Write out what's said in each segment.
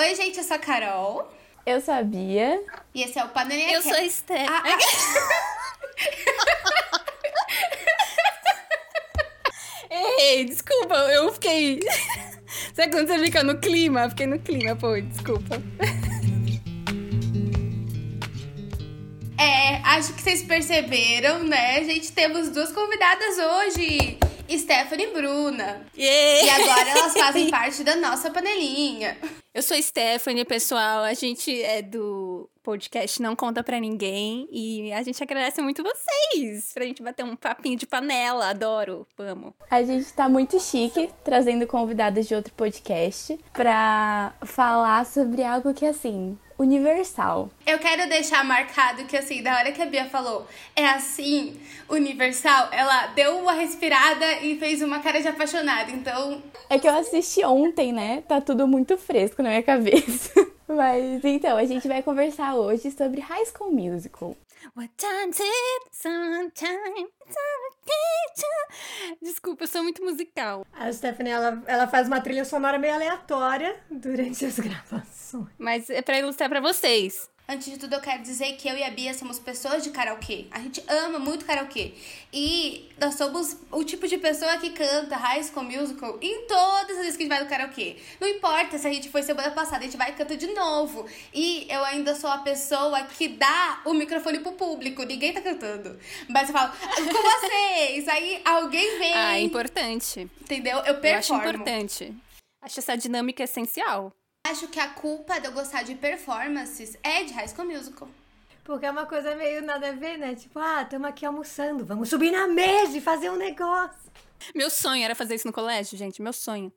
Oi, gente, eu sou a Carol. Eu sabia. E esse é o Panelinha Eu sou a Esther. Ah, ah. Ei, desculpa, eu fiquei. Sabe quando você fica no clima? Fiquei no clima, pô, desculpa. É, acho que vocês perceberam, né? Gente, temos duas convidadas hoje. Stephanie e Bruna. Yeah. E agora elas fazem parte da nossa panelinha. Eu sou Stephanie, pessoal. A gente é do podcast Não Conta Pra Ninguém. E a gente agradece muito vocês pra gente bater um papinho de panela. Adoro. Vamos. A gente tá muito chique trazendo convidadas de outro podcast pra falar sobre algo que, assim, universal. Eu quero deixar marcado que, assim, da hora que a Bia falou, é assim, universal, ela deu uma respirada e fez uma cara de apaixonada. Então, É que eu assisti ontem, né? Tá tudo muito fresco na minha cabeça. Mas então, a gente vai conversar hoje sobre High School Musical. What time is it? Sometime. sometime. Desculpa, eu sou muito musical. A Stephanie, ela, ela faz uma trilha sonora meio aleatória durante as gravações. Mas é pra ilustrar pra vocês. Antes de tudo, eu quero dizer que eu e a Bia somos pessoas de karaokê. A gente ama muito karaokê. E nós somos o tipo de pessoa que canta High School Musical em todas as vezes que a gente vai no karaokê. Não importa se a gente foi semana passada, a gente vai e canta de novo. E eu ainda sou a pessoa que dá o microfone pro público. Ninguém tá cantando. Mas eu falo, com vocês. Aí alguém vem. Ah, é importante. Entendeu? Eu Eu acho performo. importante. Acho essa dinâmica essencial. Acho que a culpa de eu gostar de performances é de High School Musical. Porque é uma coisa meio nada a ver, né? Tipo, ah, estamos aqui almoçando, vamos subir na mesa e fazer um negócio. Meu sonho era fazer isso no colégio, gente. Meu sonho.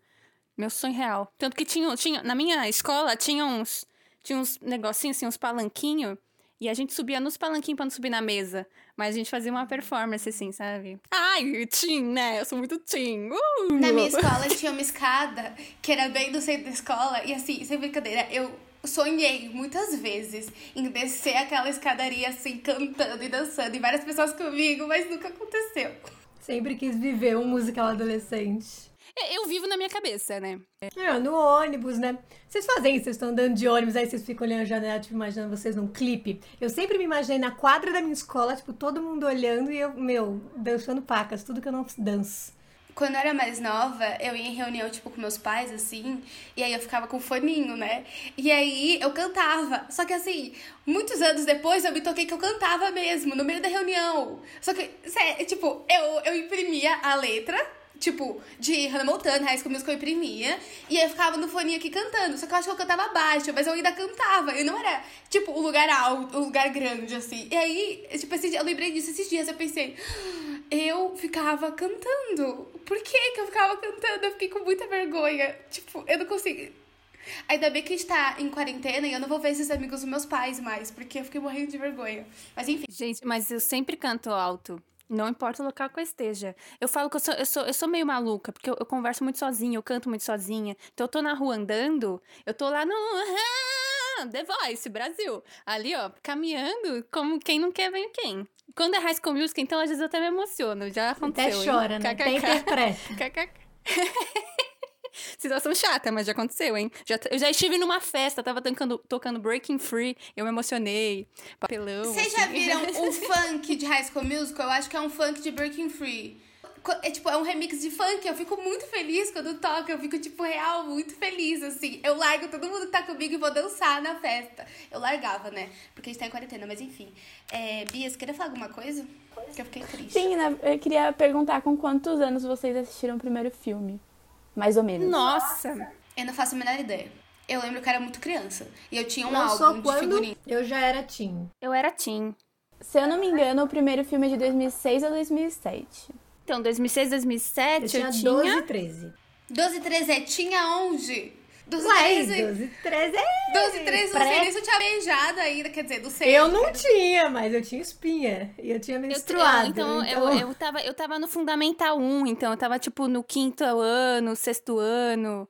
Meu sonho real. Tanto que tinha, tinha na minha escola tinha uns, tinha uns negocinhos, assim, uns palanquinhos. E a gente subia nos palanquinhos pra não subir na mesa. Mas a gente fazia uma performance, assim, sabe? Ai, teen, né? Eu sou muito teen. Uh! Na minha escola tinha uma escada que era bem do centro da escola. E assim, sem brincadeira, eu sonhei muitas vezes em descer aquela escadaria assim, cantando e dançando. E várias pessoas comigo, mas nunca aconteceu. Sempre quis viver um musical adolescente. É, Eu vivo na minha cabeça, né? É, no ônibus, né? Vocês fazem isso, vocês estão andando de ônibus, aí vocês ficam olhando a janela, tipo, imaginando vocês num clipe. Eu sempre me imaginei na quadra da minha escola, tipo, todo mundo olhando e eu, meu, dançando pacas, tudo que eu não danço. Quando eu era mais nova, eu ia em reunião, tipo, com meus pais, assim, e aí eu ficava com foninho, né? E aí eu cantava. Só que assim, muitos anos depois eu me toquei que eu cantava mesmo, no meio da reunião. Só que, tipo, eu, eu imprimia a letra, tipo, de Hannah Montana, High School Musical eu imprimia, e aí eu ficava no foninho aqui cantando. Só que eu acho que eu cantava baixo, mas eu ainda cantava. Eu não era, tipo, um lugar alto, um lugar grande, assim. E aí, tipo, esses dias- eu lembrei disso esses dias, eu pensei, eu ficava cantando. Por que que eu ficava cantando? Eu fiquei com muita vergonha. Tipo, eu não consigo. Ainda bem que a gente tá em quarentena e eu não vou ver esses amigos dos meus pais mais, porque eu fiquei morrendo de vergonha. Mas enfim. Gente, mas eu sempre canto alto. Não importa o local que eu esteja. Eu falo que eu sou, eu sou, eu sou meio maluca, porque eu, eu converso muito sozinha, eu canto muito sozinha. Então eu tô na rua andando, eu tô lá no. The Voice, Brasil. Ali, ó, caminhando, como quem não quer vem quem. Quando é High School Music, então às vezes eu até me emociono. Já aconteceu. Até hein? chora, né? Até interpreta. KKK. Situação chata, mas já aconteceu, hein? Já, eu já estive numa festa, tava tocando, tocando Breaking Free, eu me emocionei. Papelão. Vocês já assim. viram o funk de High School Musical? Eu acho que é um funk de Breaking Free. É tipo, é um remix de funk. Eu fico muito feliz quando toca. Eu fico, tipo, real, muito feliz, assim. Eu largo todo mundo que tá comigo e vou dançar na festa. Eu largava, né? Porque a gente tá em quarentena, mas enfim. É, Bia, você queria falar alguma coisa? Que eu fiquei triste. Sim, né, eu queria perguntar com quantos anos vocês assistiram o primeiro filme? Mais ou menos. Nossa! Eu não faço a menor ideia. Eu lembro que eu era muito criança. E eu tinha um Lançou álbum de quando figurinha. eu já era teen. Eu era teen. Se eu não me engano, o primeiro filme é de 2006 a 2007. Então, 2006, 2007, Eu eu tinha tinha... 12, 13. 12 13 é tinha onde? 12 Ué, 13. 12, 13 é. 12 13, não sei pré- nem se eu tinha beijado ainda. Quer dizer, não sei. Eu não tinha, mas eu tinha espinha. E eu tinha menstruado. eu- então, eu, eu, tava, eu tava no Fundamental 1, então eu tava, tipo, no quinto ano, sexto ano.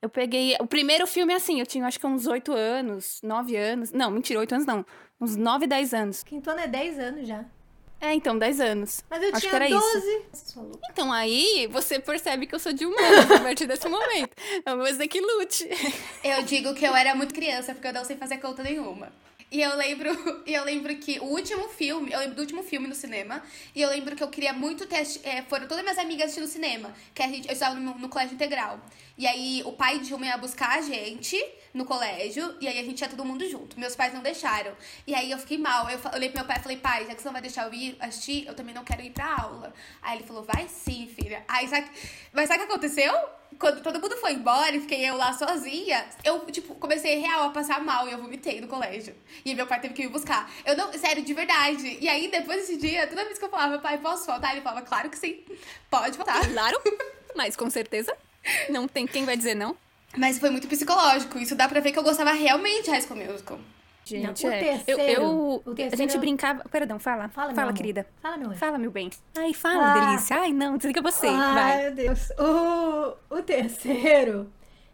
Eu peguei... O primeiro filme, assim, eu tinha, acho que uns 8 anos, 9 anos. Não, mentira, 8 anos não. Uns 9, 10 anos. Quinto ano é 10 anos já. É, então, 10 anos. Mas eu Acho tinha que era 12. isso. Então aí você percebe que eu sou de humanas a partir desse momento. É você que lute. Eu digo que eu era muito criança, porque eu não sei fazer conta nenhuma. E eu lembro, e eu lembro que o último filme, eu lembro do último filme no cinema, e eu lembro que eu queria muito ter, é, foram todas minhas amigas assistindo cinema, que a gente, eu estava no, no colégio integral. E aí o pai de uma ia buscar a gente no colégio, e aí a gente ia todo mundo junto. Meus pais não deixaram. E aí eu fiquei mal. Eu, olhei pro meu pai e falei, pai, já que você não vai deixar eu ir assistir, eu também não quero ir pra aula. Aí ele falou, vai sim, filha. Aí sabe, mas sabe o que aconteceu? Quando todo mundo foi embora e fiquei eu lá sozinha, eu, tipo, comecei real a passar mal e eu vomitei no colégio. E meu pai teve que me buscar. Eu não, sério, de verdade. E aí, depois desse dia, toda vez que eu falava, pai, posso faltar? Ele falava, claro que sim, pode faltar. Claro, mas com certeza não tem quem vai dizer não. Mas foi muito psicológico. Isso dá pra ver que eu gostava realmente de High School Musical. Gente, Não, o é. terceiro- eu, eu- o a terceiro- gente brincava. Perdão, fala. Fala, Fala, meu amor. querida. Fala, meu anjo. Fala, meu bem. Ai, fala, Ah. delícia. Ai, não, desliga você. Ai, vai. meu Deus. O, o terceiro,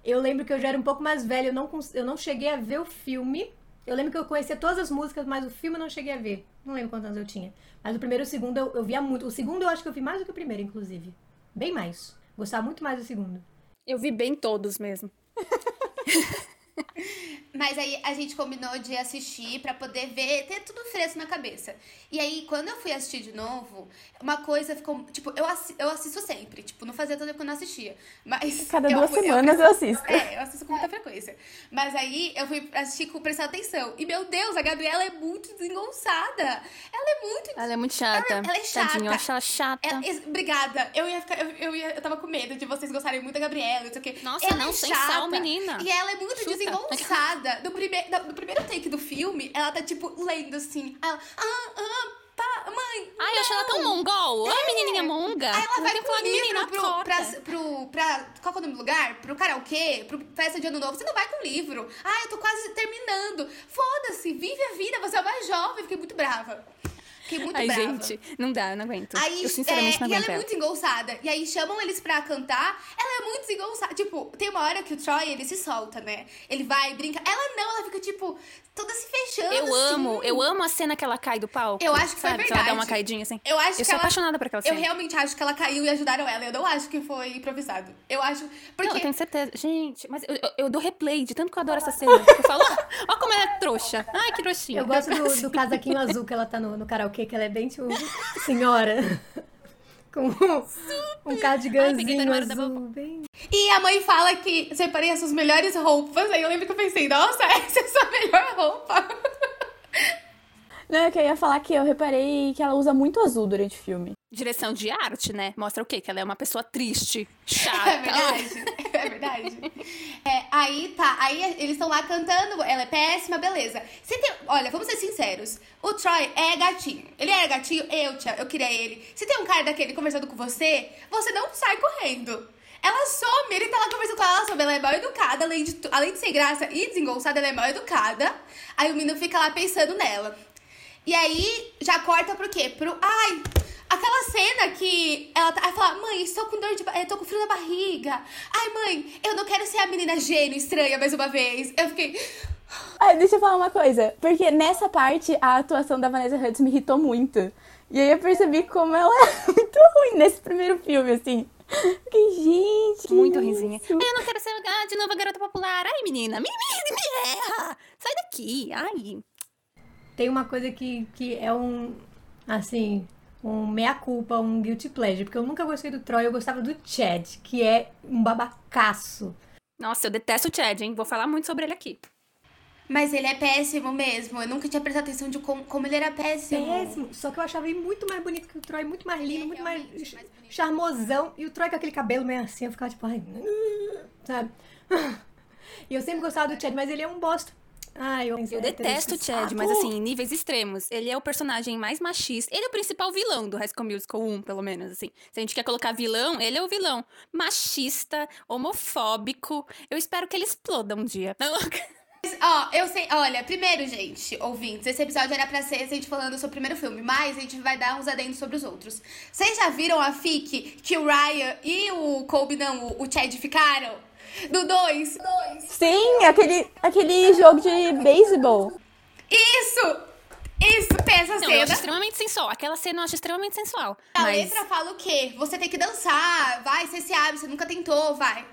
eu lembro que eu já era um pouco mais velha, eu não, eu não cheguei a ver o filme. Eu lembro que eu conhecia todas as músicas, mas o filme eu não cheguei a ver. Não lembro quantos anos eu tinha. Mas o primeiro e o segundo eu, eu via muito. O segundo eu acho que eu vi mais do que o primeiro, inclusive. Bem mais. Gostava muito mais do segundo. Eu vi bem todos mesmo. Mas aí a gente combinou de assistir pra poder ver, ter tudo fresco na cabeça. E aí, quando eu fui assistir de novo, uma coisa ficou. Tipo, eu, assi- eu assisto sempre. Tipo, não fazia tanto tempo que eu não assistia. Mas. Cada eu duas fui- semanas eu assisto. É, eu assisto com muita frequência. Mas aí eu fui assistir com prestando atenção. E meu Deus, a Gabriela é muito desengonçada. Ela é muito. Ela é muito chata. Ela- ela é chata. Tadinho, eu acho ela chata. Ela- es- obrigada. Eu ia ficar. Eu, eu, ia, eu tava com medo de vocês gostarem muito da Gabriela, não sei o quê. Nossa, ela não, é sem chata, sal, menina. E ela é muito Chuta. desengonçada. No, prime, da- no primeiro take do filme, ela tá, tipo, lendo assim. Ela. Ah, ah, pá, mãe. Ai, eu acho ela tão não." mongol. Ai, menininha monga. Aí ela Não vai com o livro pro, pra, pro, pra. Qual que é o nome do lugar? Pro karaokê, pro festa de ano novo. Você não vai com o livro. Ah, eu tô quase terminando. Foda-se, vive a vida, você é mais jovem. Fiquei muito brava. Fiquei muito Ai, brava. gente, não dá, eu não aguento. Aí, eu sinceramente é, não e ela aguento é muito desengonçada. E aí chamam eles pra cantar, ela é muito desengonçada. Tipo, tem uma hora que o Troy, ele se solta, né? Ele vai, brinca. Ela não, ela fica, tipo, toda se fechando, Eu assim. amo, eu amo a cena que ela cai do palco. Eu acho que foi sabe? Que ela dá verdade. uma caidinha assim. Eu acho Eu que sou ela... apaixonada por aquela Eu cena. realmente acho que ela caiu e ajudaram ela. Eu não acho que foi improvisado. Eu acho... Porque... Não, eu tenho certeza. Gente, mas eu, eu, eu dou replay de tanto que eu adoro essa cena. Eu falo, ó, ó como ela é trouxa. Ai, que trouxinha. Eu gosto do, do casaquinho azul que ela tá no, no karaokê, que ela é bem tipo senhora. Com um Ai, cardiganzinho da azul. Bem... E a mãe fala que separei as suas melhores roupas. Aí eu lembro que eu pensei, nossa, essa é a sua melhor roupa. Não, eu ia falar que eu reparei que ela usa muito azul durante o filme. Direção de arte, né? Mostra o quê? Que ela é uma pessoa triste, chata. É verdade, é verdade. É, aí tá, aí eles estão lá cantando, ela é péssima, beleza. Se tem, olha, vamos ser sinceros. O Troy é gatinho. Ele era gatinho, eu, tia, eu queria ele. Se tem um cara daquele conversando com você, você não sai correndo. Ela some, ele tá lá conversando com ela, ela some, ela é mal educada, além de, além de ser graça e desengonçada, ela é mal educada. Aí o menino fica lá pensando nela. E aí já corta pro quê? Pro. Ai! Aquela cena que ela tá. Ela fala, mãe, estou com dor de. ba- tô com frio na barriga. Ai, mãe, eu não quero ser a menina gênio estranha mais uma vez. Eu fiquei. Ah, deixa eu falar uma coisa. Porque nessa parte, a atuação da Vanessa Hudgens me irritou muito. E aí eu percebi como ela é muito ruim nesse primeiro filme, assim. Fiquei, gente. Muito isso? risinha. Ai, eu não quero ser ah, de novo a garota popular. Ai, menina, me, me, me erra. Sai daqui. Ai. Tem uma coisa que, que é um, assim, um meia-culpa, um guilty pleasure. Porque eu nunca gostei do Troy, eu gostava do Chad, que é um babacaço. Nossa, eu detesto o Chad, hein? Vou falar muito sobre ele aqui. Mas ele é péssimo mesmo. Eu nunca tinha prestado atenção de como, como ele era péssimo. Péssimo. Só que eu achava ele muito mais bonito que o Troy, muito mais lindo, é muito mais, mais charmosão. E o Troy com aquele cabelo meio assim, eu ficava tipo, ai, sabe? E eu sempre gostava do Chad, mas ele é um bosta. Ai, eu, Eu detesto o Chad, mas assim, em níveis extremos. Ele é o personagem mais machista. Ele é o principal vilão do High School Musical 1, pelo menos, assim. Se a gente quer colocar vilão, ele é o vilão. Machista, homofóbico. Eu espero que ele exploda um dia. Mas, Ó, eu sei. Olha, primeiro, gente, ouvintes, esse episódio era pra ser a gente falando sobre o primeiro filme, mas a gente vai dar uns adendos sobre os outros. Vocês já viram a fic que o Ryan e o Colby, não, o Chad ficaram? Do 2? Sim, aquele, aquele jogo de beisebol. Isso! Isso, tem essa Não, eu acho cena. extremamente sensual. Aquela cena eu acho extremamente sensual. A mas... letra fala o quê? Você tem que dançar, vai, você se abre, você nunca tentou, vai.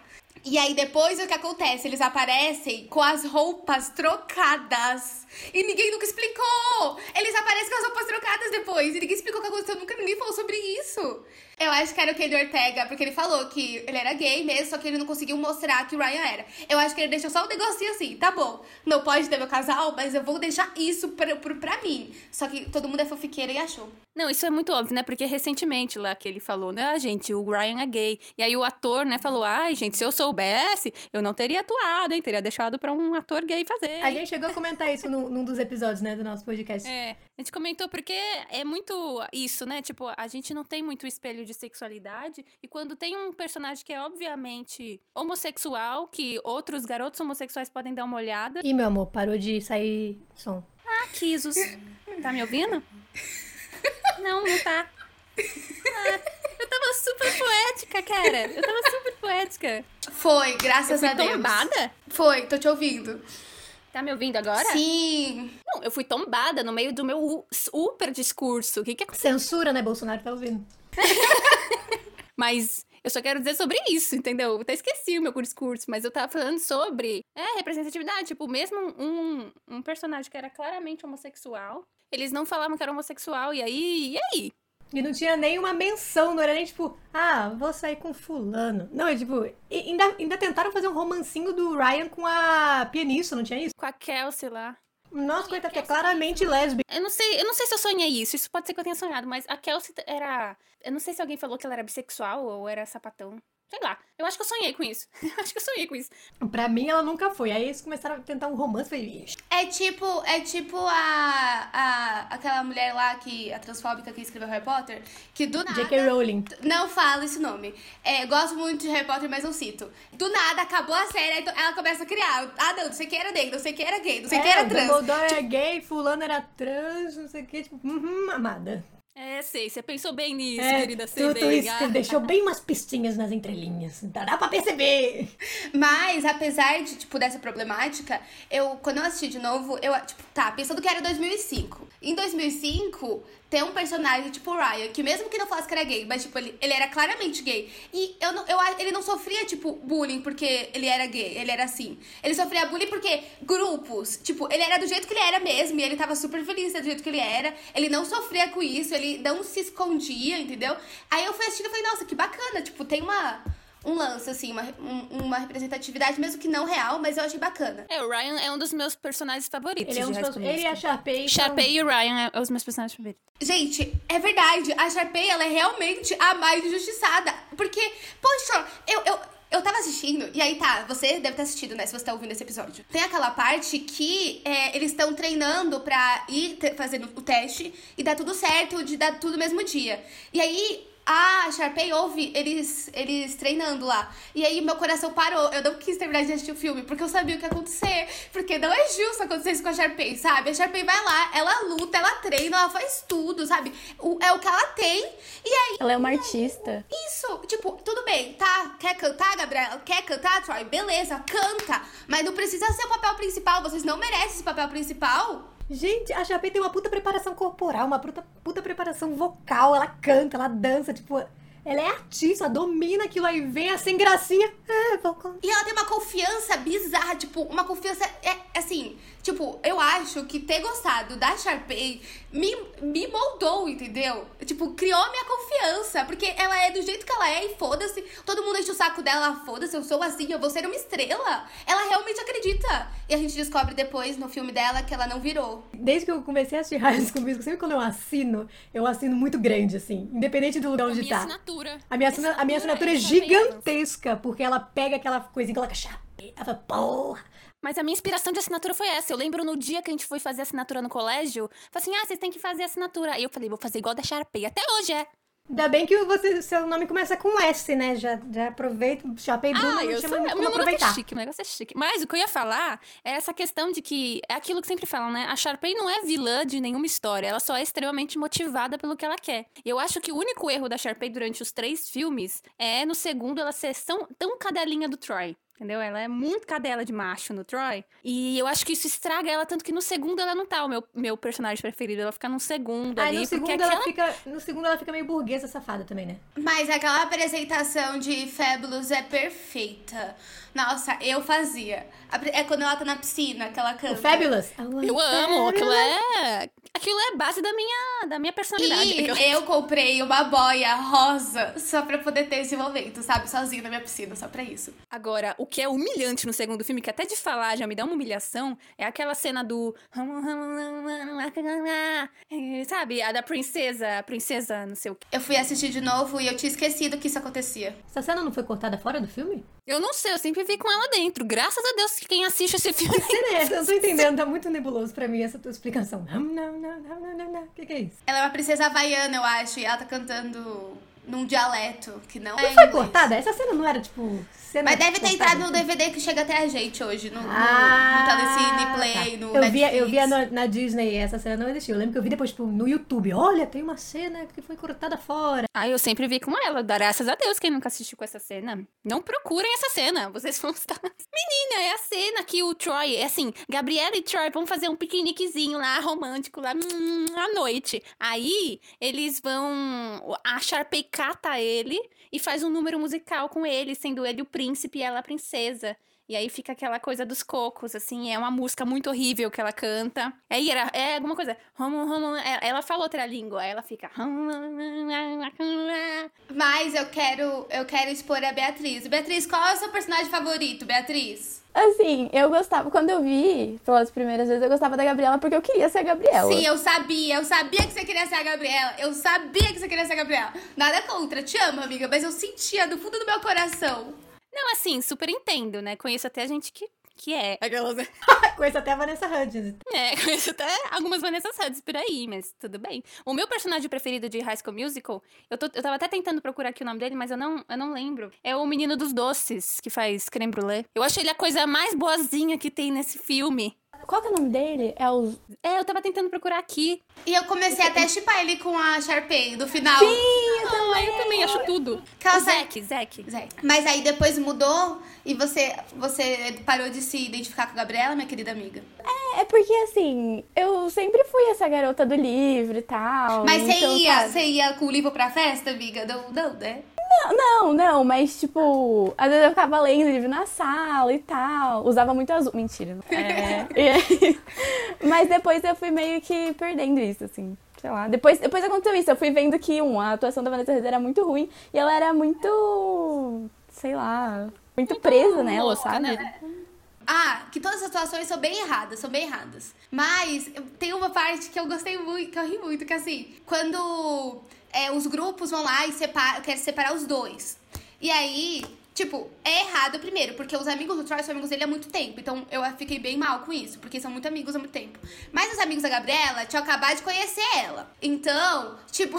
E aí depois o que acontece? Eles aparecem com as roupas trocadas. E ninguém nunca explicou. Eles aparecem com as roupas trocadas depois. E ninguém explicou o que aconteceu. Nunca ninguém falou sobre isso. Eu acho que era o Kenny Ortega, porque ele falou que ele era gay mesmo, só que ele não conseguiu mostrar que o Ryan era. Eu acho que ele deixou só um negocinho assim, tá bom. Não pode ter meu casal, mas eu vou deixar isso pra, pra, pra mim. Só que todo mundo é fofiqueira e achou. Não, isso é muito óbvio, né? Porque recentemente lá que ele falou, né? Ah, gente, o Ryan é gay. E aí o ator, né, falou: ai, gente, se eu soubesse, eu não teria atuado, hein? Teria deixado pra um ator gay fazer. A gente chegou a comentar isso num, num dos episódios, né, do nosso podcast. É, a gente comentou porque é muito isso, né? Tipo, a gente não tem muito espelho de sexualidade e quando tem um personagem que é obviamente homossexual, que outros garotos homossexuais podem dar uma olhada. Ih, meu amor, parou de sair som. Ah, Kisos. Tá me ouvindo? Não, não tá. Ah, eu tava super poética, cara. Eu tava super poética. Foi, Eu graças fui a Deus. tombada? Foi, tô te ouvindo. Tá me ouvindo agora? Sim. Não, eu fui tombada no meio do meu super discurso. O que que aconteceu? Censura, né, Bolsonaro? Tá ouvindo? Mas eu só quero dizer sobre isso, entendeu? Eu até esqueci o meu discurso, mas eu tava falando sobre é, representatividade. Tipo, mesmo um, um personagem que era claramente homossexual, eles não falavam que era homossexual. E aí, e aí? E não tinha nenhuma menção, não era nem tipo, ah, vou sair com fulano. Não, é tipo, ainda, ainda tentaram fazer um romancinho do Ryan com a pianista, não tinha isso? Com a Kelsey lá. Nossa, coitada, que é claramente lésbica. Eu não sei, eu não sei se eu sonhei isso. Isso pode ser que eu tenha sonhado, mas a Kelsey era. Eu não sei se alguém falou que ela era bissexual ou era sapatão. Sei lá. Eu acho que eu sonhei com isso. acho que eu sonhei com isso. Pra mim, ela nunca foi. Aí eles começaram a tentar um romance, falei, "Ixi, É tipo, é tipo a, a aquela mulher lá que a transfóbica que escreveu Harry Potter, que do nada J.K. Rowling. não fala esse nome. É, gosto muito de Harry Potter, mas não cito. Do nada acabou a série, aí ela começa a criar. Ah, não, não sei quem era negro, não sei quem era gay, não sei quem era o trans. Dumbledore é gay, fulano era trans, não sei o que, tipo, uhum, amada. É, sei, você pensou bem nisso, É, querida CD. isso, deixou bem umas pistinhas nas entrelinhas. Dá dá pra perceber. Mas, apesar de, tipo, dessa problemática, eu, quando eu assisti de novo, eu, tipo, tá, pensando que era 2005. Em 2005, tem um personagem, tipo, o Ryan, que mesmo que não falasse que era gay, mas, tipo, ele, ele era claramente gay. E eu não, eu, ele não sofria, tipo, bullying porque ele era gay, ele era assim. Ele sofria bullying porque grupos, tipo, ele era do jeito que ele era mesmo, e ele tava super feliz do jeito que ele era. Ele não sofria com isso, ele não se escondia, entendeu? Aí eu fui assistindo e falei, nossa, que bacana, tipo, tem uma um lance, assim, uma, um- uma representatividade, mesmo que não real, mas eu achei bacana. É, o Ryan é um dos meus personagens favoritos. Ele é um de dos meus, ele e a. Sharpay. são- Sharpay e o Ryan é os meus personagens favoritos. Gente, é verdade, a Sharpay, ela é realmente a mais injustiçada. Porque, poxa, eu, eu, eu tava assistindo, e aí tá, você deve ter assistido, né, se você tá ouvindo esse episódio. Tem aquela parte que é, eles estão treinando pra ir fazendo o teste e dar tudo certo, de dar tudo no mesmo dia. E aí, a Sharpay ouve eles, eles treinando lá. E aí meu coração parou. Eu não quis terminar de assistir o filme, porque eu sabia o que ia acontecer. Porque não é justo acontecer isso com a Sharpay, sabe? A Sharpay vai lá, ela luta, ela treina, ela faz tudo, sabe? O- é o que ela tem. E aí, Ela é uma artista. isso, tipo, tudo bem, tá? Quer cantar, Gabriela? Quer cantar, Troy? Beleza, canta. Mas não precisa ser o papel principal. Vocês não merecem esse papel principal. Gente, a Sharpay tem uma puta preparação corporal, uma puta, puta preparação vocal. Ela canta, ela dança, tipo... Ela é artista, ela domina aquilo aí, vem assim, gracinha. Ah, vou E ela tem uma confiança bizarra, tipo, uma confiança, é, assim, tipo, eu acho que ter gostado da Sharpay me, me moldou, entendeu? Tipo, criou minha confiança, porque ela é do jeito que ela é e foda-se, todo mundo enche o saco dela, foda-se, eu sou assim, eu vou ser uma estrela. Ela realmente acredita. E a gente descobre depois, no filme dela, que ela não virou. Desde que eu comecei a assistir High School Musical, sempre quando eu assino, eu assino muito grande, assim. Independente do lugar onde tá. assinatura. A minha, assina- a minha assinatura é Sharpay gigantesca, porque ela pega aquela coisinha que ela fala, porra. Mas a minha inspiração de assinatura foi essa. Eu lembro no dia que a gente foi fazer assinatura no colégio, falei assim: ah, vocês têm que fazer assinatura. Aí eu falei, vou fazer igual da Sharpay. Até hoje é. Ainda bem que você, seu nome começa com S, né? Já, já aproveita. Chapei Bruno, Ah, não eu chama sou, meu é aproveitar. chique, meu negócio é chique. Mas o que eu ia falar é essa questão de que é aquilo que sempre falam, né? A Sharpay não é vilã de nenhuma história, ela só é extremamente motivada pelo que ela quer. E eu acho que o único erro da Sharpay durante os três filmes é no segundo ela ser tão, tão cadelinha do Troy. Entendeu? Ela é muito cadela de macho no Troy. E eu acho que isso estraga ela, tanto que no segundo ela não tá o meu, meu personagem preferido. Ela fica no segundo Aí ali. no segundo, porque ela aquela... fica, no segundo ela fica meio burguesa safada também, né? Mas aquela apresentação de Fabulous é perfeita. Nossa, eu fazia. É quando ela tá na piscina, que ela canta. O Fabulous. Eu amo, aquilo é. Aquilo é base da minha, da minha personalidade. E eu comprei uma boia rosa só pra poder ter esse momento, sabe? Sozinha na minha piscina, só pra isso. Agora, o que é humilhante no segundo filme, que até de falar já me dá uma humilhação, é aquela cena do. Sabe? A da princesa, a princesa, não sei o quê. Eu fui assistir de novo e eu tinha esquecido que isso acontecia. Essa cena não foi cortada fora do filme? Eu não sei, eu sempre vi com ela dentro. Graças a Deus que quem assiste esse filme. Cena é essa? Eu não tô entendendo, tá muito nebuloso pra mim essa tua explicação. O que, que é isso? Ela é uma princesa havaiana, eu acho, e ela tá cantando num dialeto que não, Não é foi inglês. cortada? Essa cena não era, tipo, cena Mas deve ter entrado no DVD que chega até a gente hoje, no, no, Ah, no Telecine Play, tá. no eu via, eu via na, na Disney essa cena não existia. Eu lembro que eu vi depois, tipo, no YouTube. Olha, tem uma cena que foi cortada fora. Ah, eu sempre vi com ela. Graças a Deus quem nunca assistiu com essa cena. Não procurem essa cena. Vocês vão estar. Menina, é a cena que o Troy. É assim, Gabriela e Troy vão fazer um piqueniquezinho lá, romântico, lá hum, à noite. Aí eles vão. A Sharpay cata ele e faz um número musical com ele, sendo ele o príncipe e ela a princesa. E aí fica aquela coisa dos cocos, assim, é uma música muito horrível que ela canta. Aí era, é alguma coisa. é- Ela fala outra língua, aí ela fica. Mas eu quero, eu quero expor a Beatriz. Beatriz, qual é o seu personagem favorito, Beatriz? Assim, eu gostava, quando eu vi pelas primeiras vezes, eu gostava da Gabriela porque eu queria ser a Gabriela. Sim, eu sabia, eu sabia que você queria ser a Gabriela. Eu sabia que você queria ser a Gabriela. Nada contra, te amo, amiga, mas eu sentia do fundo do meu coração. Não, assim, super entendo, né? Conheço até gente que, que é. Aquelas. Conheço até a Vanessa Hudgens. É, conheço até algumas Vanessa Hudgens por aí, mas tudo bem. O meu personagem preferido de High School Musical, eu, tô, eu tava até tentando procurar aqui o nome dele, mas eu não, eu não lembro. É o menino dos doces, que faz creme brulee. Eu acho ele a coisa mais boazinha que tem nesse filme. Qual que é o nome dele? É o. É, eu tava tentando procurar aqui. E eu comecei até a chipar ele com a Sharpay do final. Ah, eu também acho tudo. Que ela O sai- Zack, Zack. Zé. Mas aí depois mudou e você, você parou de se identificar com a Gabriela, minha querida amiga. É porque assim, eu sempre fui essa garota do livro e tal. Mas você então, ia, sabe? você ia com o livro pra festa, amiga? Não, não, né? Não, não, não, mas tipo, às vezes eu ficava lendo livro na sala e tal. Usava muito azul. Mentira. não É. Aí- mas depois eu fui meio que perdendo isso, assim. Sei lá. Depois, depois aconteceu isso. Eu fui vendo que, um, a atuação da Vanessa Hudgens era muito ruim e ela era muito. sei lá. Muito, presa nela, louca, sabe? né? Ah, que todas as situações são bem erradas, são bem erradas. Mas tem uma parte que eu gostei muito, que eu ri muito, que assim, quando é, os grupos vão lá e separa, querem separar os dois. E aí, tipo, é errado primeiro, porque os amigos do Troy são amigos dele há muito tempo. Então eu fiquei bem mal com isso, porque são muito amigos há muito tempo. Mas os amigos da Gabriela tinham acabado de conhecer ela. Então, tipo,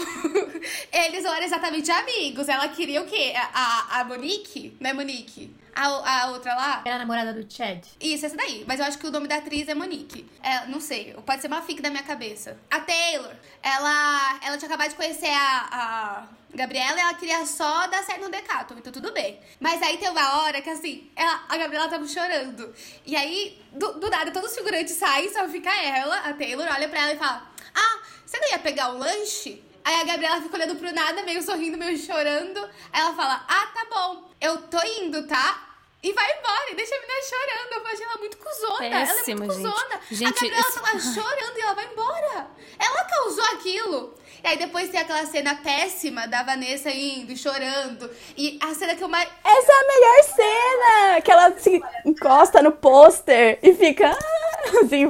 eles não eram exatamente amigos. Ela queria o quê? A, a, Monique? Não é Monique? A, a outra lá? Era a namorada do Chad. Isso, essa daí. Mas eu acho que o nome da atriz é Monique. É, não sei, pode ser uma fic da minha cabeça. A Taylor, ela, ela tinha acabado de conhecer a, a Gabriela e ela queria só dar certo no Decathlon, então tudo bem. Mas aí tem uma hora que, assim, ela, a Gabriela tava chorando. E aí, do, do nada, todos os figurantes saem, só fica ela, a Taylor, olha pra ela e fala, ah, você não ia pegar um lanche? Aí a Gabriela fica olhando pro nada, meio sorrindo, meio chorando. Aí ela fala, ah, tá bom, eu tô indo, tá? E vai embora, e deixa a menina chorando. Eu achei ela muito cuzona. ela é muito cuzona. Gente, a Gabriela esse- tá lá chorando e ela vai embora. Ela causou aquilo. E aí depois tem aquela cena péssima da Vanessa indo e chorando. E a cena que eu mais. Essa é a melhor cena! Que ela se encosta no pôster e fica assim,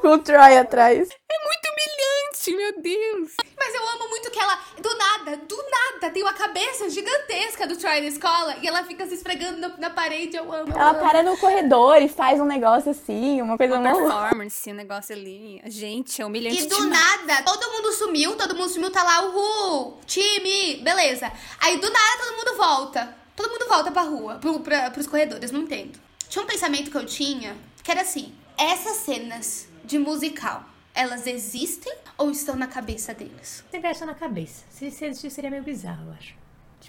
com o Troy atrás. É muito meu Deus. Mas eu amo muito que ela, do nada, do nada, tem uma cabeça gigantesca do Troy na escola e ela fica se esfregando na, na parede. Eu amo. eu Ela amo. para no corredor e faz um negócio assim, uma coisa Uma performance, um negócio ali. Gente, é humilhante E do demais. nada, todo mundo sumiu, todo mundo sumiu, tá lá, uhul, time, beleza. Aí do nada todo mundo volta. Todo mundo volta pra rua, pro, pra, pros corredores, não entendo. Tinha um pensamento que eu tinha, que era assim, essas cenas de musical, elas existem ou estão na cabeça deles? Sempre acha na cabeça. Se, se existir, seria meio bizarro, eu acho.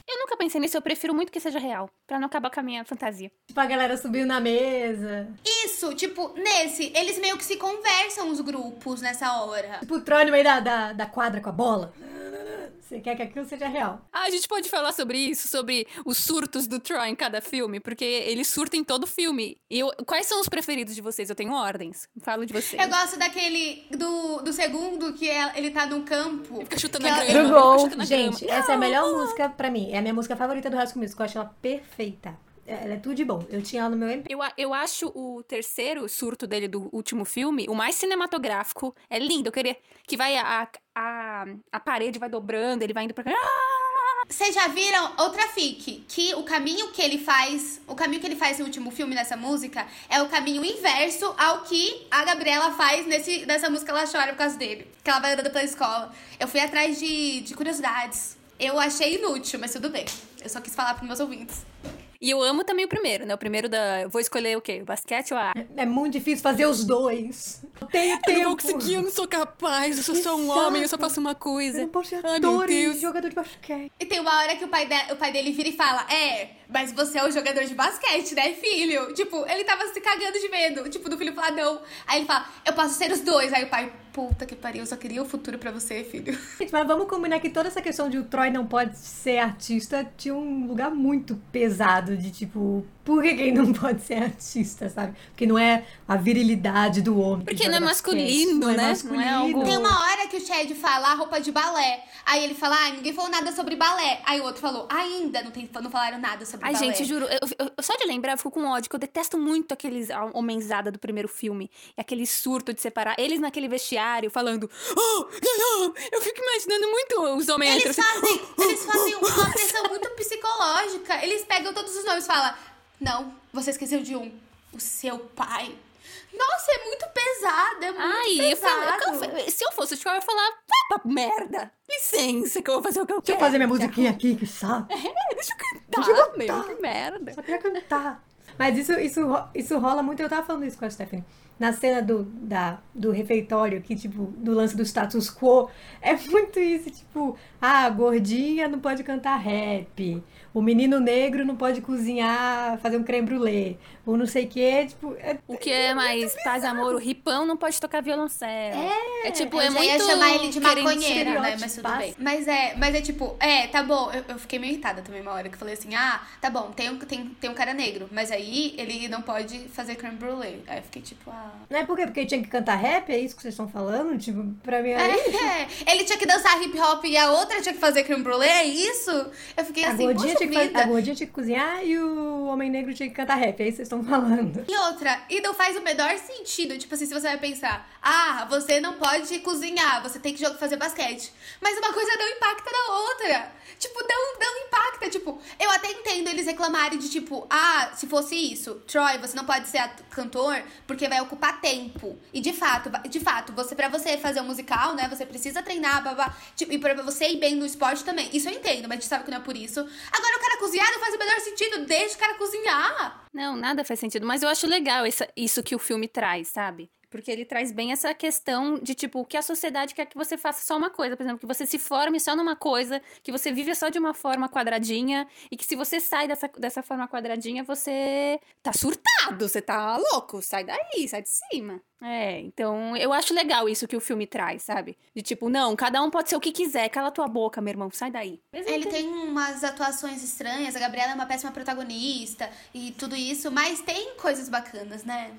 Eu nunca pensei nisso, eu prefiro muito que seja real, pra não acabar com a minha fantasia. Tipo, a galera subiu na mesa. Isso, tipo, nesse, eles meio que se conversam os grupos nessa hora. Tipo, o Troy no meio da, da, da quadra com a bola. Você quer que aquilo seja real. Ah, a gente pode falar sobre isso, sobre os surtos do Troy em cada filme, porque ele surta em todo filme. E eu- quais são os preferidos de vocês? Eu tenho ordens. Falo de vocês. Eu gosto daquele do, do segundo que é- ele tá num campo. Fica chutando que a ela- grama. Do gol. fica chutando a Gente, grama. essa é a melhor música pra mim. É a minha música favorita do High School Musical. Eu acho ela perfeita. Ela é tudo de bom. Eu tinha ela no meu MP. Eu, eu acho o terceiro surto dele do último filme o mais cinematográfico. É lindo. Eu queria que vai a, a, a parede vai dobrando, ele vai indo pra. Ah! Vocês já viram outra fic? Que o caminho que ele faz, o caminho que ele faz no último filme nessa música é o caminho inverso ao que a Gabriela faz nesse, nessa música Ela Chora por causa dele. Que ela vai andando pela escola. Eu fui atrás de, de curiosidades. Eu achei inútil, mas tudo bem. Eu só quis falar pros meus ouvintes. E eu amo também o primeiro, né? O primeiro da. eu Vou escolher o quê? O basquete ou a. É muito difícil fazer os dois. Não tenho tempo. eu não sou capaz, eu sou só um homem, eu só faço uma coisa. Eu não posso ser Ai, ator e Deus. jogador de basquete. E tem uma hora que o pai, de- o pai dele vira e fala: É, mas você é o jogador de basquete, né, filho? Tipo, ele tava se cagando de medo. Tipo, do filho falar não. Aí ele fala: Eu posso ser os dois. Aí o pai, puta que pariu, eu só queria o futuro pra você, filho. Mas vamos combinar que toda essa questão de o Troy não pode ser artista tinha um lugar muito pesado de tipo, por que que ele não pode ser artista, sabe? Porque não é a virilidade do homem. que Porque não é masculino, não é né? Não é masculino. algo- Tem uma hora que o Chad fala a roupa de balé. Aí ele fala: Ah, ninguém falou nada sobre balé. Aí o outro falou: Ainda não, tem, não falaram nada sobre Ai, balé. gente, juro, eu, eu- só de lembrar eu fico com ódio, que eu detesto muito aqueles homenzada do primeiro filme. E aquele surto de separar eles naquele vestiário falando, oh, não, não, eu fico imaginando muito os homens Eles assim, fazem, eles fazem uma pressão muito psicológica. Eles pegam todos os nomes e falam: Não, você esqueceu de um. O seu pai. Nossa, é muito pesado, é muito Ai, eu pesado. falo, eu- se eu fosse o Chico, eu ia falar, vai pra merda, licença que eu vou fazer o que eu Deixa eu quero. fazer minha musiquinha aqui, que saco. Deixa eu cantar, Deixa eu meu, cantar. que merda. Só queria cantar. Mas isso, isso, isso rola muito, eu tava falando isso com a Stephanie. Na cena do, da, do refeitório, que, tipo, do lance do status quo, é muito isso, tipo, ah, a gordinha não pode cantar rap, o menino negro não pode cozinhar, fazer um creme brulee, ou não sei o que, tipo, é, O que é mais paz, amor, o ripão não pode tocar violoncelo. É, tipo, eu é muito ia chamar ele de querendo maconheira, né? Mas tudo bem. Mas é, mas é tipo, é, tá bom. Eu, eu fiquei meio irritada também uma hora que eu falei assim: ah, tá bom, tem um, tem, tem um cara negro, mas aí ele não pode fazer creme brulee. Aí eu fiquei tipo, ah. não é por quê? Porque tinha que cantar rap, é isso que vocês estão falando? Tipo, pra mim é, isso. É, ele tinha que dançar hip hop e a outra tinha que fazer creme brulee, é isso? Eu fiquei A assim, gordinha, poxa que fazer- a gordinha tinha que cozinhar e o homem negro tinha que cantar rap, é isso que vocês estão falando. E outra, e não faz o menor sentido. Tipo assim, se você vai pensar, ah, você não pode cozinhar, você tem que fazer basquete. Mas uma coisa não impacta na outra. Tipo, não, não impacta. Tipo, eu até entendo eles reclamarem de tipo, ah, se fosse isso, Troy, você não pode ser cantor porque vai ocupar tempo. E de fato, de fato, você para você fazer um musical, né, você precisa treinar, babá. Tipo, e pra você ir bem no esporte também. Isso eu entendo, mas a gente sabe que não é por isso. Agora o cara cozinhar não faz o menor sentido. Deixa o cara cozinhar. Não, nada faz sentido. Mas eu acho legal essa- isso que o filme traz, sabe? Porque ele traz bem essa questão de, tipo, que a sociedade quer que você faça só uma coisa. Por exemplo, que você se forme só numa coisa, que você vive só de uma forma quadradinha, e que se você sai dessa, dessa forma quadradinha, você tá surtado, você tá louco, sai daí, sai de cima. É, então eu acho legal isso que o filme traz, sabe? De tipo, não, cada um pode ser o que quiser, cala tua boca, meu irmão, sai daí. Ele tem umas atuações estranhas, a Gabriela é uma péssima protagonista e tudo isso, mas tem coisas bacanas, né?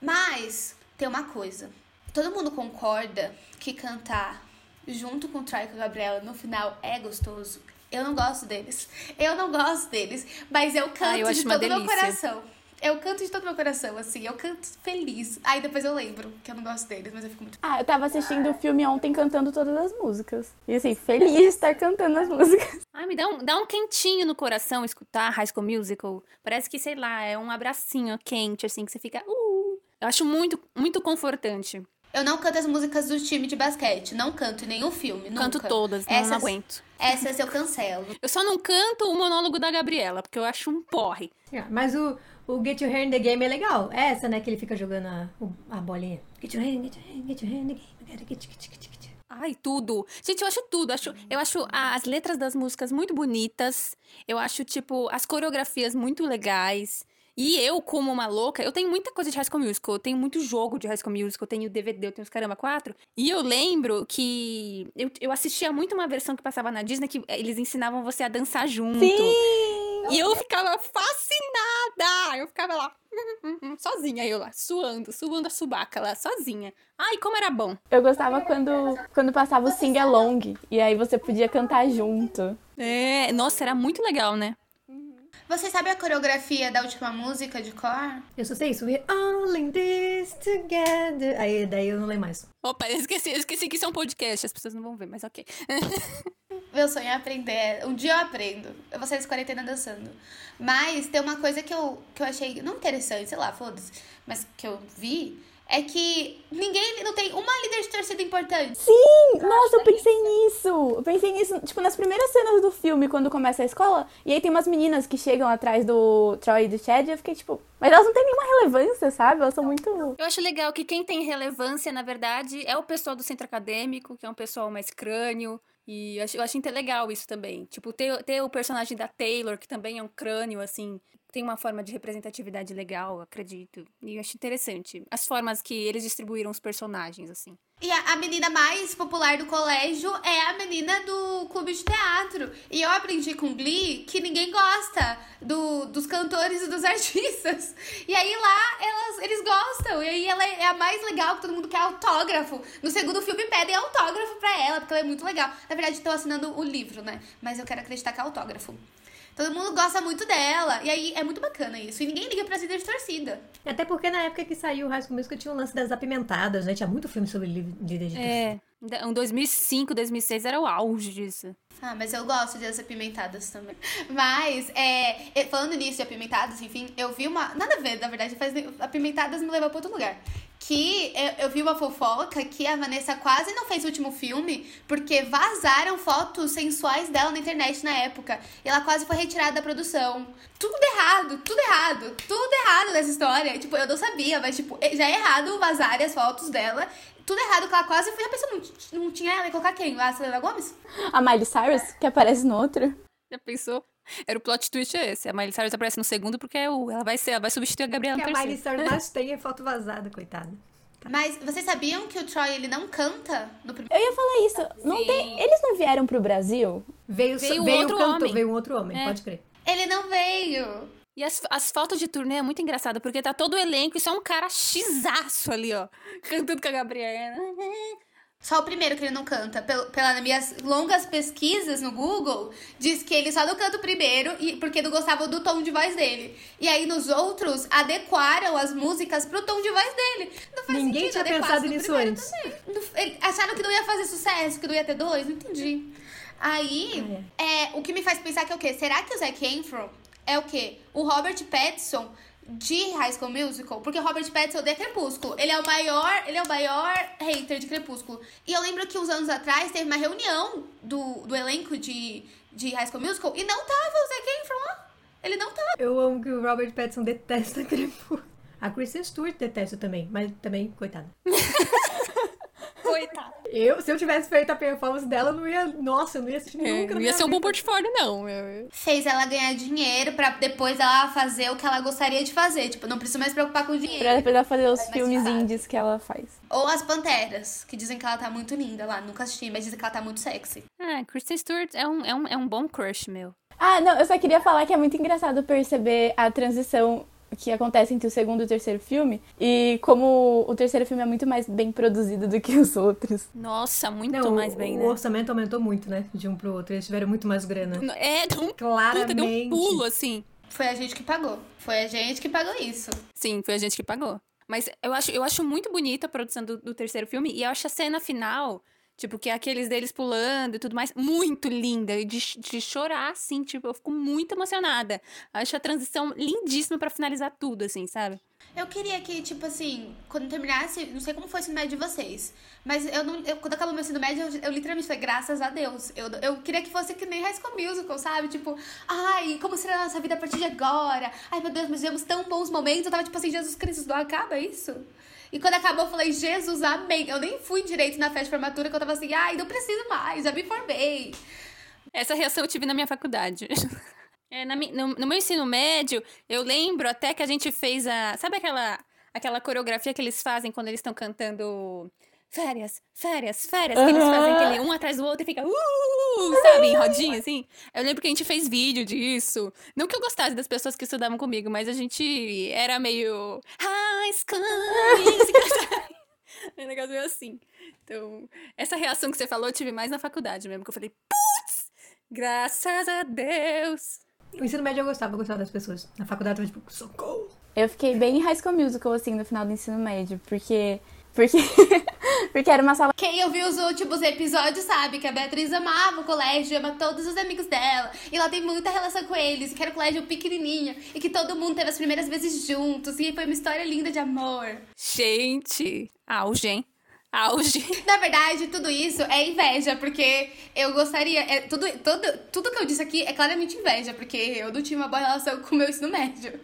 Mas tem uma coisa. Todo mundo concorda que cantar junto com o Troy e com a Gabriela no final é gostoso. Eu não gosto deles. Eu não gosto deles, mas eu canto Ah, eu de todo o meu coração. Eu canto de todo o meu coração, assim, eu canto feliz. Aí depois eu lembro que eu não gosto deles, mas eu fico muito. Ah, eu tava assistindo o filme ontem cantando todas as músicas. E assim, feliz de estar cantando as músicas. Ai, me dá um, dá um quentinho no coração escutar High School Musical. Parece que, sei lá, é um abracinho quente, assim, que você fica. Uh! Eu acho muito, muito confortante. Eu não canto as músicas do time de basquete, não canto em nenhum filme, nunca. Canto todas, não, Essas- não aguento. Essas eu cancelo. Eu só não canto o monólogo da Gabriela, porque eu acho um porre. Ah, Mas o, o Get Your Hand in the Game é legal. É essa, né, que ele fica jogando a, a bolinha. Get your hand, get your hand, get your hand in the game. Get get get get you. Ai, tudo. Gente, eu acho tudo. Acho, eu acho as letras das músicas muito bonitas. Eu acho, tipo, as coreografias muito legais. E eu, como uma louca, eu tenho muita coisa de High School Musical. Eu tenho muito jogo de High School Musical. Eu tenho DVD, eu tenho os caramba quatro. E eu lembro que eu, eu assistia muito uma versão que passava na Disney que eles ensinavam você a dançar junto. Sim! E eu ficava fascinada! Eu ficava lá, sozinha, eu lá, suando, suando a subaca lá, sozinha. Ai, como era bom. Eu gostava quando, quando passava o sing along. E aí você podia cantar junto. É, nossa, era muito legal, né? Você sabe a coreografia da última música de cor? Eu só sei isso. We're all in this together. Aí daí eu não lembro mais. Opa, eu esqueci, eu esqueci que isso é um podcast, as pessoas não vão ver, mas ok. Meu sonho é aprender. Um dia eu aprendo. Eu vou sair de quarentena dançando. Mas tem uma coisa que eu, que eu achei não interessante, sei lá, foda-se, mas que eu vi. É que ninguém, não tem uma líder de torcida importante. Sim! Nossa, eu pensei nisso! Eu pensei nisso, tipo, nas primeiras cenas do filme, quando começa a escola. E aí tem umas meninas que chegam atrás do Troy e do Chad. E eu fiquei, tipo, mas elas não têm nenhuma relevância, sabe? Elas são muito. Eu acho legal que quem tem relevância, na verdade, é o pessoal do centro acadêmico, que é um pessoal mais crânio. E eu acho, eu acho inte- legal isso também. Tipo, ter, ter o personagem da Taylor, que também é um crânio, assim, tem uma forma de representatividade legal, acredito. E eu acho interessante. As formas que eles distribuíram os personagens, assim. E a, menina mais popular do colégio é a menina do clube de teatro. E eu aprendi com Glee que ninguém gosta do, dos cantores e dos artistas. E aí lá elas, eles gostam. E aí ela é a mais legal, que todo mundo quer autógrafo. No segundo filme pedem autógrafo pra ela, porque ela é muito legal. Na verdade, tô assinando o livro, né? Mas eu quero acreditar que é autógrafo. Todo mundo gosta muito dela. E aí é muito bacana isso. E ninguém liga pra líder de torcida. Até porque na época que saiu o High School Musical tinha o lance das apimentadas, né? Tinha muito filme sobre líder de torcida. É. Em 2005, 2006 era o auge disso. Ah, mas eu gosto das apimentadas também. Mas, é, e- falando nisso de apimentadas, enfim, eu vi uma. Nada a ver, na verdade, faz, apimentadas me levou pra outro lugar. Que eu, eu vi uma fofoca que a Vanessa quase não fez o último filme porque vazaram fotos sensuais dela na internet na época. E ela quase foi retirada da produção. Tudo errado, tudo errado, tudo errado nessa história. Tipo, eu não sabia, mas, tipo, já é errado vazarem as fotos dela. Tudo errado que ela quase foi. A pessoa não, não tinha ela e colocar quem? A Selena Gomes? A Miley Cyrus, que aparece no outro. Já pensou? Era o plot twist é esse. A Miley Cyrus aparece no segundo porque é o, ela vai ser, ela vai substituir a Gabriela Que no a Miley terceiro. Cyrus tem é foto vazada, coitada. Mas vocês sabiam que o Troy ele não canta no primeiro? Eu ia falar isso. Não tem... Eles não vieram pro Brasil? Veio, Veio veio outro cantor, homem. veio um outro homem, É. pode crer. Ele não veio. E as, as fotos de turnê é muito engraçado, porque tá todo o elenco e só um cara xizaço ali, ó. Cantando com a Gabriela. Só o primeiro que ele não canta. Pel- pelas minhas longas pesquisas no Google, diz que ele só não canta o primeiro e, porque não gostava do tom de voz dele. E aí nos outros adequaram as músicas pro tom de voz dele. Não faz Ninguém sentido tinha pensado nisso antes. acharam que não ia fazer sucesso, que não ia ter dois? Não entendi. Aí, é, o que me faz pensar que é o quê? Será que o Zac Efron é o quê? O Robert Pattinson de High School Musical? Porque o Robert Pattinson odeia Crepúsculo. Ele é o maior, ele é o maior hater de Crepúsculo. E eu lembro que uns anos atrás teve uma reunião do, do elenco de, de High School Musical e não tava o Zac Efron lá. Ele não tava. Eu amo que o Robert Pattinson detesta Crepúsculo. A Kristen Stewart detesta também, mas também, coitada. Coitado. Eu, se eu tivesse feito a performance dela, eu não ia. Nossa, eu não ia assistir nunca. É, na não ia ser um bom portfólio, não. meu. Fez ela ganhar dinheiro pra depois ela fazer o que ela gostaria de fazer. Tipo, não precisa mais se preocupar com o Pra dinheiro. depois ela fazer os filmes indies que ela faz. Ou as Panteras, que dizem que ela tá muito linda lá. Nunca assisti, mas dizem que ela tá muito sexy. Ah, Kristen Stewart é um, é, um, é um bom crush, meu. Ah, não, eu só queria falar que é muito engraçado perceber a transição que acontece entre o segundo e o terceiro filme. E como o terceiro filme é muito mais bem produzido do que os outros. Nossa, muito Não, mais o, bem, o né? orçamento aumentou muito, né? De um pro outro. Eles tiveram muito mais grana. É, deu um, puta, deu um Claramente. pulo, assim. Foi a gente que pagou. Foi a gente que pagou isso. Sim, foi a gente que pagou. Mas eu acho, eu acho muito bonita a produção do, do terceiro filme. E eu acho a cena final, tipo, que é aqueles deles pulando e tudo mais, muito linda. e De, de chorar, assim, tipo, eu fico muito emocionada. Acho a transição lindíssima pra finalizar tudo, assim, sabe? Eu queria que, tipo assim, quando terminasse, não sei como foi o ensino médio de vocês, mas eu não. eu- quando acabou meu ensino médio, eu, eu literalmente falei, graças a Deus. Eu, eu queria que fosse que nem High School Musical, sabe? Tipo, ai, como será a nossa vida a partir de agora? Ai, meu Deus, mas vivemos tão bons momentos. Eu tava tipo assim, Jesus Cristo, não acaba isso? E quando acabou, eu falei, Jesus, amém. Eu nem fui direito na festa de formatura, que eu tava assim, ai, não preciso mais, já me formei. Essa reação eu tive na minha faculdade. É, na, no, no, meu ensino médio, eu lembro até que a gente fez a. Sabe aquela, aquela coreografia que eles fazem quando eles estão cantando férias, férias, férias, que eles fazem aquele um atrás do outro e fica, uh, sabe, em rodinha, assim. Eu lembro que a gente fez vídeo disso. Não que eu gostasse das pessoas que estudavam comigo, mas a gente era meio high school, um negócio meio assim. Então, essa reação que você falou eu tive mais na faculdade mesmo, que eu falei, putz, graças a Deus. O ensino médio eu gostava, eu gostava das pessoas. Na faculdade eu tava tipo, socorro. Eu fiquei bem High School Musical, assim, no final do ensino médio, porque... Porque, porque era uma sala. Quem ouviu os últimos episódios sabe que a Beatriz amava o colégio, ama todos os amigos dela. E ela tem muita relação com eles, que era um colégio pequenininho. E que todo mundo teve as primeiras vezes juntos. E foi uma história linda de amor. Gente, auge, hein? Auge. Na verdade, tudo isso é inveja, porque eu gostaria. É, tudo, tudo, tudo que eu disse aqui é claramente inveja, porque eu não tinha uma boa relação com o meu ensino médio.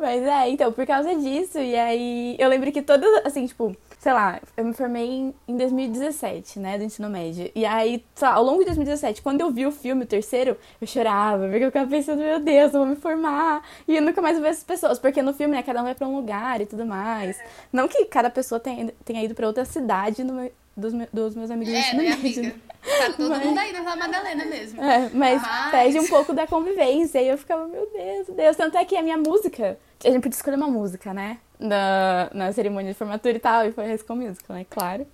Mas é, então, por causa disso, e aí eu lembro que todas, assim, tipo, sei lá, eu me formei em 2017, né, do ensino médio. E aí, lá, ao longo de 2017, quando eu vi o filme, o terceiro, eu chorava, porque eu ficava pensando, meu Deus, eu vou me formar. E eu nunca mais vou ver essas pessoas, porque no filme, né, cada um vai pra um lugar e tudo mais. Não que cada pessoa tenha, tenha ido pra outra cidade no, dos, dos meus amigos é, ensino né, médio. Amiga? Tá todo mas... mundo aí na Madalena mesmo. É, mas, mas perde um pouco da convivência. E eu ficava, meu Deus, Deus. Tanto é que a minha música, a gente podia escolher uma música, né? Na, na cerimônia de formatura e tal, e foi High School Musical, né? Claro.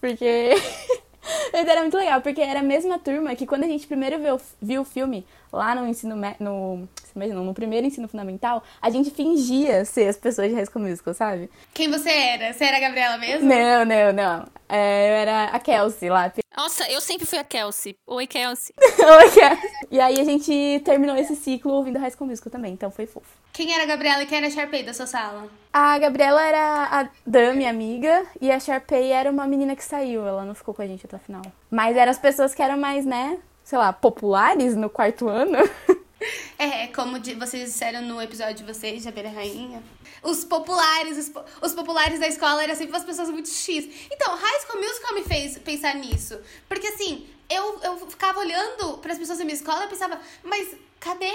Porque era muito legal, porque era a mesma turma que quando a gente primeiro viu, viu o filme lá no ensino no, não, no primeiro ensino fundamental, a gente fingia ser as pessoas de High School Musical, sabe? Quem você era? Você era a Gabriela mesmo? Não, não, não. É, eu era a Kelsey lá. Nossa, eu sempre fui a Kelsey. Oi, Kelsey. Oi, Kelsey. E aí a gente terminou esse ciclo ouvindo High School Musical também, então foi fofo. Quem era a Gabriela e quem era a Sharpay da sua sala? A Gabriela era a Dan, minha amiga, e a Sharpay era uma menina que saiu, ela não ficou com a gente até o final. Mas eram as pessoas que eram mais, né, sei lá, populares no quarto ano. É, como vocês disseram no episódio de vocês, de Abelha Rainha. Os populares, os, os, populares da escola eram sempre as pessoas muito X. Então, High School Musical me fez pensar nisso. Porque assim, eu, eu ficava olhando para as pessoas da minha escola e pensava, mas cadê?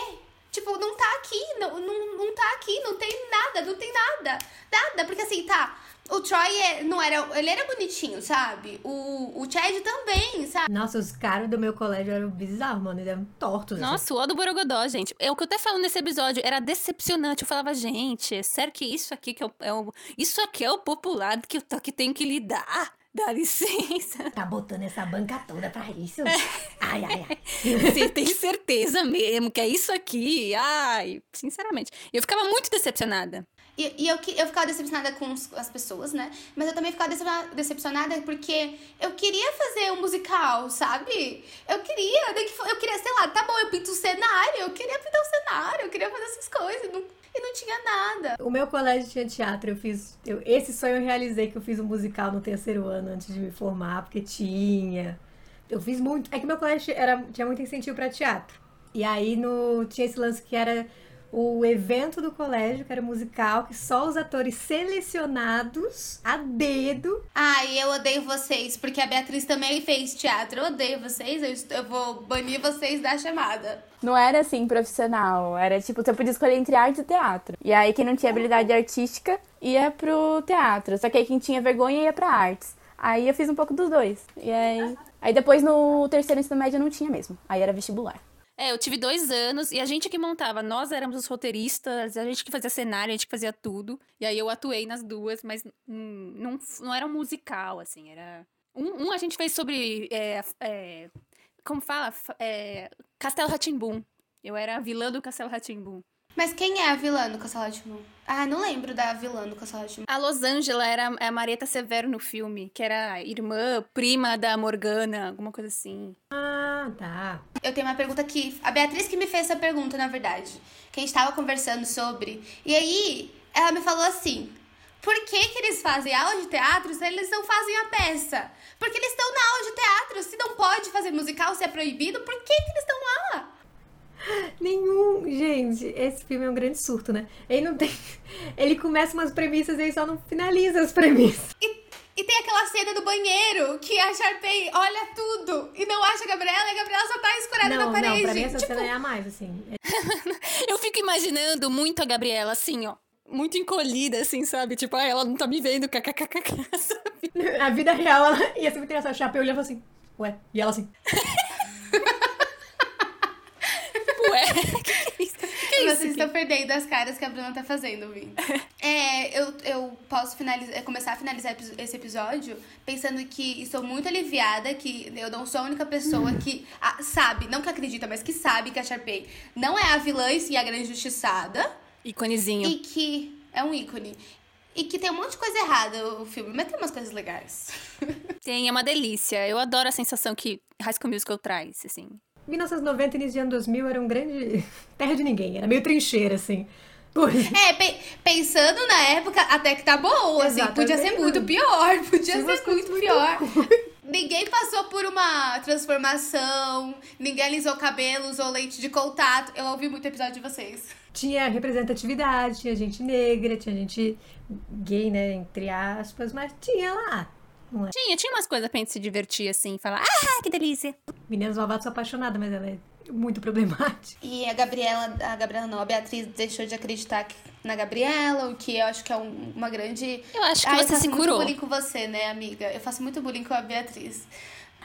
Tipo, não tá aqui, não, não, não tá aqui, não tem nada, não tem nada. Nada, porque assim, tá, o Troy é, não era. Ele era bonitinho, sabe? O, o Chad também, sabe? Nossa, os caras do meu colégio eram bizarros, mano. Eles eram tortos. Assim. Nossa, o O do Borogodó, gente. É o que eu até falo nesse episódio. Era decepcionante. Eu falava, gente, sério que isso aqui que é o. É o isso aqui é o popular que eu tô, que tenho que lidar? Dá licença. Tá botando essa banca toda pra isso? Ai, ai, ai. Você tem certeza mesmo que é isso aqui? Ai, sinceramente. Eu ficava muito decepcionada. E, e eu, eu ficava decepcionada com as pessoas, né? Mas eu também ficava decepcionada porque eu queria fazer um musical, sabe? Eu queria, eu queria, sei lá, tá bom, eu pinto o um cenário, eu queria pintar o um cenário, eu queria fazer essas coisas. Não, e não tinha nada. O meu colégio tinha teatro, eu fiz. Eu, esse sonho eu realizei que eu fiz um musical no terceiro ano antes de me formar, porque tinha. Eu fiz muito. É que meu colégio era, tinha muito incentivo para teatro. E aí no, tinha esse lance que era o evento do colégio, que era musical, que só os atores selecionados a dedo. Ai, eu odeio vocês, porque a Beatriz também fez teatro. Eu odeio vocês, eu, eu vou banir vocês da chamada. Não era assim profissional, era tipo, você podia escolher entre arte e teatro. E aí quem não tinha habilidade artística ia pro teatro, só que aí quem tinha vergonha ia pra artes. Aí eu fiz um pouco dos dois. E aí, aí depois no terceiro ensino médio não tinha mesmo. Aí era vestibular. É, eu tive dois anos e a gente que montava, nós éramos os roteiristas, a gente que fazia cenário, a gente que fazia tudo. E aí eu atuei nas duas, mas hum, não, não era um musical, assim, era. Um, um a gente fez sobre. É, é, como fala? É, Castelo Ratimbum. Eu era a vilã do Castelo Ratimbum. Mas quem é a vilã do Castelo Ratimbum? Ah, não lembro da vilã do Castelo Ratimbum. A Los Angela era a Marieta Severo no filme, que era irmã, prima da Morgana, alguma coisa assim. Ah, tá. Eu tenho uma pergunta aqui. A Beatriz que me fez essa pergunta, na verdade. Que a gente tava conversando sobre. E aí, ela me falou assim: por que, que eles fazem aula de teatro se eles não fazem a peça? Porque eles estão na aula de teatro. Se não pode fazer musical, se é proibido, por que, que eles estão lá? Nenhum. Gente, esse filme é um grande surto, né? Ele não tem. Ele começa umas premissas e ele só não finaliza as premissas. E, e tem aquela cena do banheiro que a Sharpay olha tudo e não acha a Gabriela e a Gabriela só tá escorada Não, na parede. não, pra mim essa tipo, cena é a mais, assim. Eu fico imaginando muito a Gabriela assim, ó. Muito encolhida, assim, sabe? Tipo, ah, ela não tá me vendo, kkkk, sabe? A vida real, ela ia ser muito engraçado. A Chapéu olhava assim, ué. E ela assim. Ué, que que é isso? É isso Vocês estão perdendo as caras que a Bruna tá fazendo, Vim. É, eu, eu posso finalizar, começar a finalizar esse episódio pensando que estou muito aliviada, que eu não sou a única pessoa que ah, sabe, não que acredita, mas que sabe que a Sharpay não é a vilã e sim a grande justiçada. Íconezinho. E que é um ícone. E que tem um monte de coisa errada o filme, mas tem umas coisas legais. Tem, é uma delícia. Eu adoro a sensação que High School Musical traz, assim. 1990 início de ano 2000 era um grande. terra de ninguém. Era meio trincheira, assim. É, pe- pensando na época, até que tá bom, assim. Podia ser muito pior, podia ser muito muito pior. Ninguém passou por uma transformação, ninguém alisou cabelo, usou leite de contato. Eu ouvi muito episódio de vocês. Tinha representatividade, tinha gente negra, tinha gente gay, né? Entre aspas, mas tinha lá. Não é? Tinha, tinha umas coisas pra gente se divertir, assim, falar, ah, que delícia. Meninas Malvadas sou apaixonada, mas ela é muito problemática. E a Gabriela, a Gabriela não, a Beatriz deixou de acreditar que- na Gabriela, o que eu acho que é um- uma grande. Eu acho que Ah, eu você faço se muito curou. bullying com você, né, amiga? Eu faço muito bullying com a Beatriz.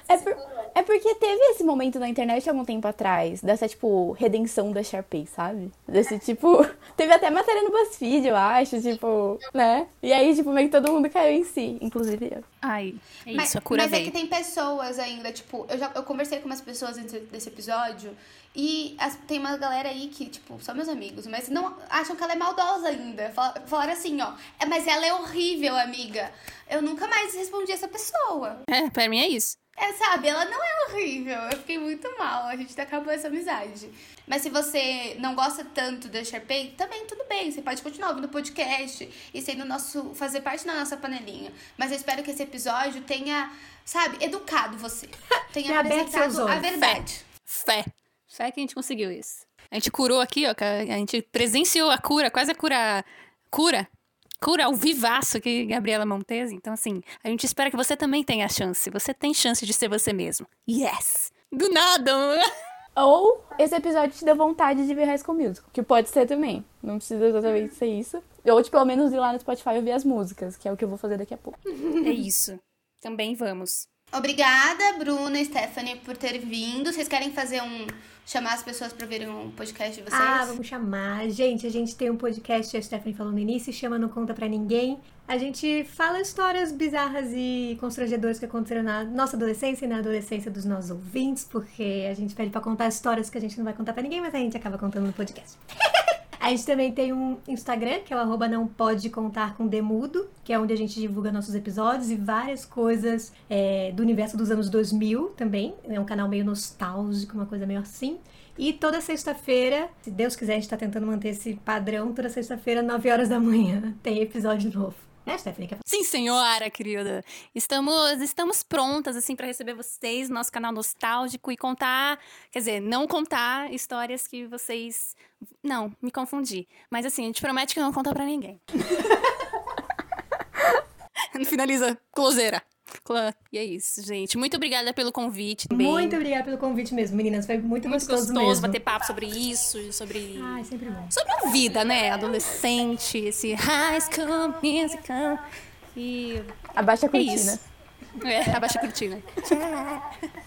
É, por- é porque teve esse momento na internet algum tempo atrás, dessa, tipo, redenção da Sharpay, sabe? Desse, tipo... Teve até matéria no BuzzFeed, eu acho, tipo, né? E aí, tipo, meio que todo mundo caiu em si, inclusive eu. Ai, é mas, isso, a cura mas é veio. que tem pessoas ainda, tipo, eu já eu conversei com umas pessoas antes desse episódio e as- tem uma galera aí que, tipo, são meus amigos, mas não acham que ela é maldosa ainda. Fal- Falaram assim, ó, "É, mas ela é horrível, amiga. Eu nunca mais respondi essa pessoa. É, pra mim é isso. É, sabe, ela não é horrível. Eu fiquei muito mal. A gente acabou essa amizade. Mas se você não gosta tanto da Sharpay, também tudo bem. Você pode continuar ouvindo o podcast e sendo nosso. fazer parte da nossa panelinha. Mas eu espero que esse episódio tenha, sabe, educado você. Tenha seus apresentado a olhos. verdade. Fé. Fé que a gente conseguiu isso. A gente curou aqui, ó. a gente presenciou a cura, quase a cura. Cura? Cura ao vivaço que Gabriela Montese. Então, assim, a gente espera que você também tenha a chance. Você tem chance de ser você mesmo. Yes! Do nada! Ou esse episódio te deu vontade de ver High School Musical, que pode ser também. Não precisa exatamente ser isso. Ou, tipo, pelo menos ir lá no Spotify e ouvir as músicas, que é o que eu vou fazer daqui a pouco. É isso. Também vamos. Obrigada, Bruna e Stephanie, por ter vindo. Vocês querem fazer um. chamar as pessoas pra verem um podcast de vocês? Ah, vamos chamar. Gente, a gente tem um podcast, a Stephanie falou no início, chama Não Conta Pra Ninguém. A gente fala histórias bizarras e constrangedoras que aconteceram na nossa adolescência e na adolescência dos nossos ouvintes, porque a gente pede pra contar histórias que a gente não vai contar pra ninguém, mas a gente acaba contando no podcast. A gente também tem um Instagram, que é o arroba não pode contar com Demudo, que é onde a gente divulga nossos episódios e várias coisas é, do universo dos anos 2000 também. É um canal meio nostálgico, uma coisa meio assim. E toda sexta-feira, se Deus quiser, a gente tá tentando manter esse padrão, toda sexta-feira, 9 horas da manhã, tem episódio novo. Né, Stephanie? Quer Sim, senhora, querida. Estamos, estamos prontas, assim, para receber vocês no nosso canal nostálgico e contar, quer dizer, não contar histórias que vocês. Não, me confundi. Mas assim, a gente promete que não conta pra ninguém. Finaliza, closeira. Clã. E é isso, gente. Muito obrigada pelo convite também. Muito obrigada pelo convite mesmo, meninas. Foi muito, Muito gostoso, gostoso mesmo. bater papo sobre isso, sobre. Ai, sempre bom. Sobre a vida, né? Adolescente, esse high school musical. E Abaixa a é cortina. isso. É, abaixa a cortina.